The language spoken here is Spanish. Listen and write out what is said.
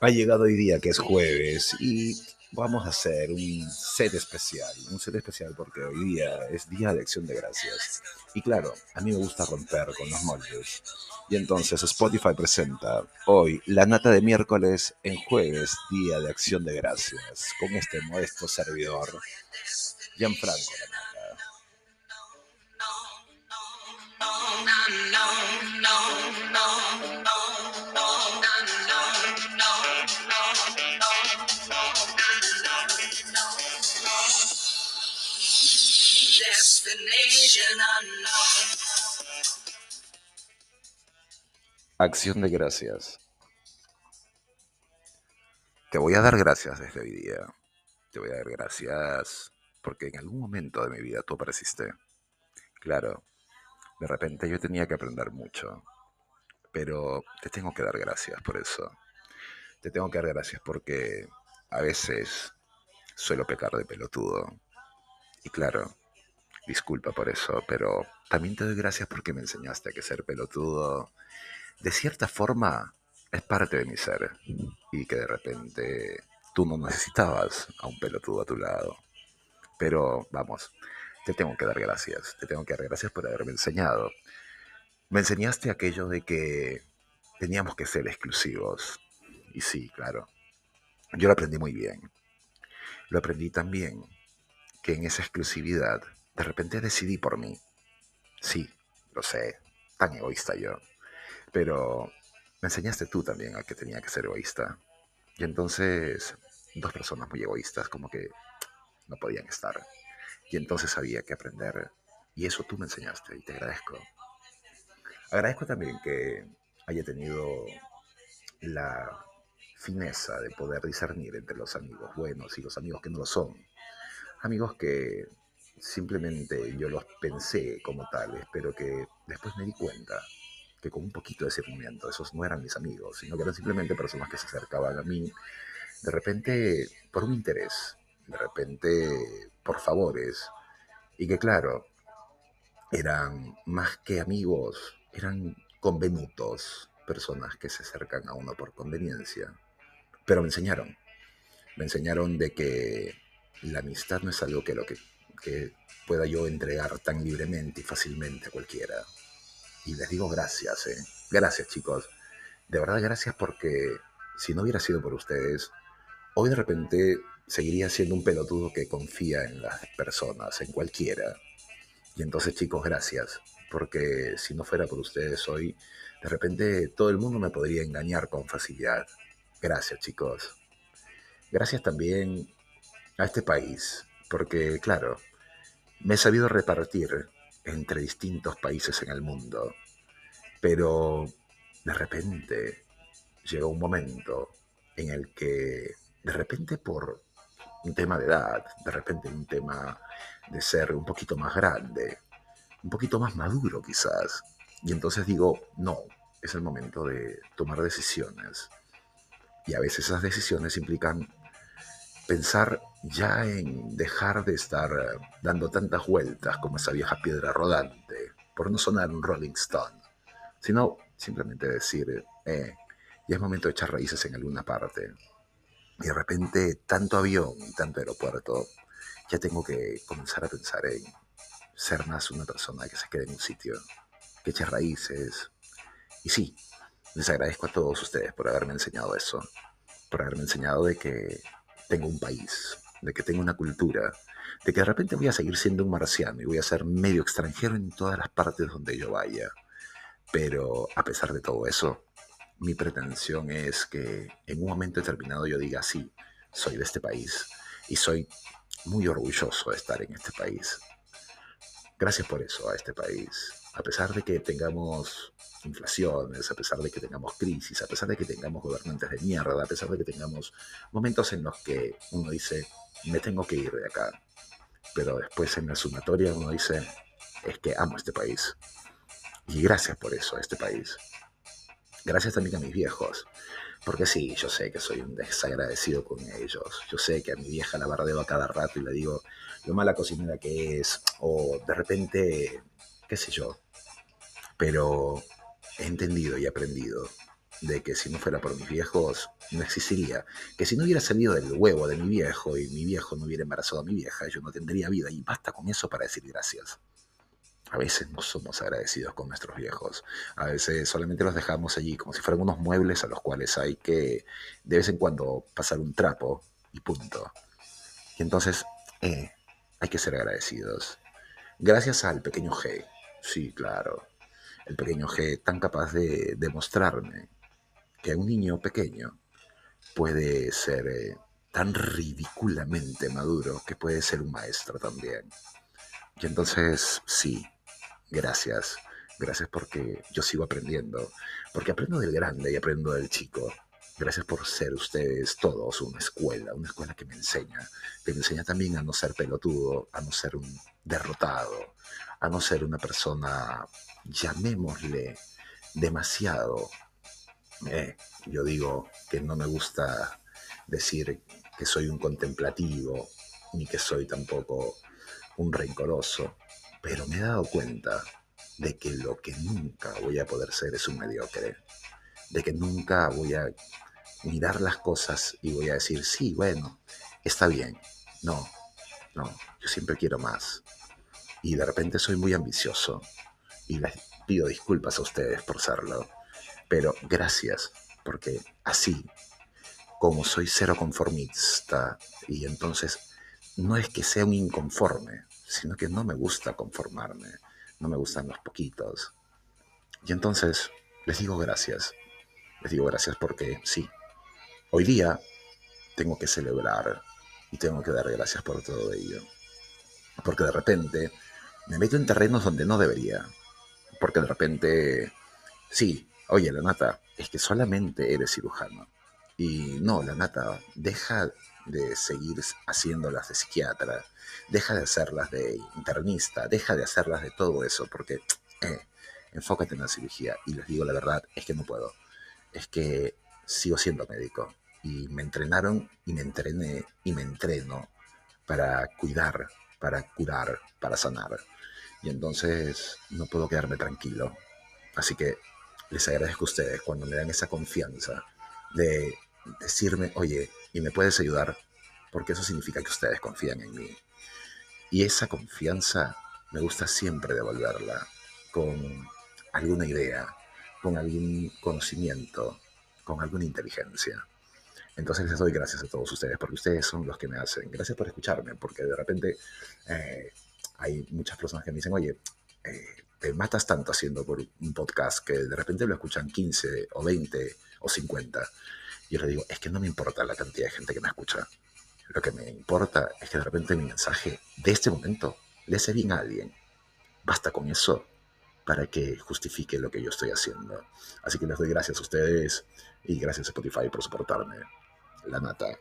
Ha llegado hoy día que es jueves y vamos a hacer un set especial, un set especial porque hoy día es Día de Acción de Gracias. Y claro, a mí me gusta romper con los moldes. Y entonces Spotify presenta hoy la nata de miércoles en jueves, Día de Acción de Gracias, con este modesto servidor, Gianfranco la Acción de gracias. Te voy a dar gracias desde hoy día. Te voy a dar gracias porque en algún momento de mi vida tú apareciste. Claro, de repente yo tenía que aprender mucho, pero te tengo que dar gracias por eso. Te tengo que dar gracias porque a veces suelo pecar de pelotudo. Y claro, disculpa por eso, pero también te doy gracias porque me enseñaste a que ser pelotudo de cierta forma es parte de mi ser y que de repente tú no necesitabas a un pelotudo a tu lado. Pero vamos, te tengo que dar gracias, te tengo que dar gracias por haberme enseñado. Me enseñaste aquello de que teníamos que ser exclusivos. Y sí, claro, yo lo aprendí muy bien. Lo aprendí también que en esa exclusividad de repente decidí por mí. Sí, lo sé, tan egoísta yo. Pero me enseñaste tú también a que tenía que ser egoísta. Y entonces, dos personas muy egoístas como que no podían estar. Y entonces había que aprender. Y eso tú me enseñaste y te agradezco. Agradezco también que haya tenido la fineza de poder discernir entre los amigos buenos y los amigos que no lo son. Amigos que simplemente yo los pensé como tales, pero que después me di cuenta que con un poquito de discernimiento, esos no eran mis amigos, sino que eran simplemente personas que se acercaban a mí de repente por un interés, de repente por favores, y que claro, eran más que amigos, eran convenutos, personas que se acercan a uno por conveniencia, pero me enseñaron, me enseñaron de que la amistad no es algo que lo que, que pueda yo entregar tan libremente y fácilmente a cualquiera y les digo gracias, ¿eh? Gracias, chicos. De verdad, gracias porque si no hubiera sido por ustedes, hoy de repente seguiría siendo un pelotudo que confía en las personas, en cualquiera. Y entonces, chicos, gracias. Porque si no fuera por ustedes hoy, de repente todo el mundo me podría engañar con facilidad. Gracias, chicos. Gracias también a este país. Porque, claro, me he sabido repartir entre distintos países en el mundo. Pero de repente llegó un momento en el que, de repente por un tema de edad, de repente un tema de ser un poquito más grande, un poquito más maduro quizás, y entonces digo, no, es el momento de tomar decisiones. Y a veces esas decisiones implican pensar ya en dejar de estar eh, dando tantas vueltas como esa vieja piedra rodante, por no sonar un Rolling Stone, sino simplemente decir, eh, ya es momento de echar raíces en alguna parte. Y de repente, tanto avión y tanto aeropuerto, ya tengo que comenzar a pensar en ser más una persona que se quede en un sitio, que eche raíces. Y sí, les agradezco a todos ustedes por haberme enseñado eso, por haberme enseñado de que tengo un país, de que tengo una cultura, de que de repente voy a seguir siendo un marciano y voy a ser medio extranjero en todas las partes donde yo vaya. Pero a pesar de todo eso, mi pretensión es que en un momento determinado yo diga, sí, soy de este país y soy muy orgulloso de estar en este país. Gracias por eso a este país. A pesar de que tengamos inflaciones, a pesar de que tengamos crisis, a pesar de que tengamos gobernantes de mierda, a pesar de que tengamos momentos en los que uno dice, me tengo que ir de acá, pero después en la sumatoria uno dice, es que amo este país. Y gracias por eso a este país. Gracias también a mis viejos. Porque sí, yo sé que soy un desagradecido con ellos. Yo sé que a mi vieja la bardeo a cada rato y le digo lo mala cocinera que es. O de repente, qué sé yo. Pero he entendido y aprendido de que si no fuera por mis viejos, no existiría. Que si no hubiera salido del huevo de mi viejo y mi viejo no hubiera embarazado a mi vieja, yo no tendría vida. Y basta con eso para decir gracias. A veces no somos agradecidos con nuestros viejos. A veces solamente los dejamos allí como si fueran unos muebles a los cuales hay que de vez en cuando pasar un trapo y punto. Y entonces eh, hay que ser agradecidos. Gracias al pequeño G. Sí, claro. El pequeño G tan capaz de demostrarme que un niño pequeño puede ser eh, tan ridículamente maduro que puede ser un maestro también. Y entonces, sí, gracias. Gracias porque yo sigo aprendiendo. Porque aprendo del grande y aprendo del chico. Gracias por ser ustedes todos una escuela, una escuela que me enseña, que me enseña también a no ser pelotudo, a no ser un derrotado, a no ser una persona, llamémosle, demasiado. Eh, yo digo que no me gusta decir que soy un contemplativo, ni que soy tampoco un rencoroso, pero me he dado cuenta de que lo que nunca voy a poder ser es un mediocre, de que nunca voy a mirar las cosas y voy a decir, sí, bueno, está bien. No, no, yo siempre quiero más. Y de repente soy muy ambicioso y les pido disculpas a ustedes por serlo pero gracias, porque así, como soy cero conformista, y entonces no es que sea un inconforme, sino que no me gusta conformarme, no me gustan los poquitos. Y entonces les digo gracias, les digo gracias porque sí, hoy día tengo que celebrar y tengo que dar gracias por todo ello. Porque de repente me meto en terrenos donde no debería. Porque de repente, sí, Oye, la nata, es que solamente eres cirujano. Y no, la nata, deja de seguir haciéndolas de psiquiatra, deja de hacerlas de internista, deja de hacerlas de todo eso, porque eh, enfócate en la cirugía. Y les digo la verdad, es que no puedo. Es que sigo siendo médico. Y me entrenaron y me entrené y me entreno para cuidar, para curar, para sanar. Y entonces no puedo quedarme tranquilo. Así que les agradezco a ustedes cuando me dan esa confianza de decirme, oye, ¿y me puedes ayudar? Porque eso significa que ustedes confían en mí. Y esa confianza me gusta siempre devolverla con alguna idea, con algún conocimiento, con alguna inteligencia. Entonces les doy gracias a todos ustedes, porque ustedes son los que me hacen. Gracias por escucharme, porque de repente eh, hay muchas personas que me dicen, oye, eh, te matas tanto haciendo por un podcast que de repente lo escuchan 15 o 20 o 50. Y yo le digo, es que no me importa la cantidad de gente que me escucha. Lo que me importa es que de repente mi mensaje de este momento le hace bien a alguien. Basta con eso para que justifique lo que yo estoy haciendo. Así que les doy gracias a ustedes y gracias a Spotify por soportarme. La nata.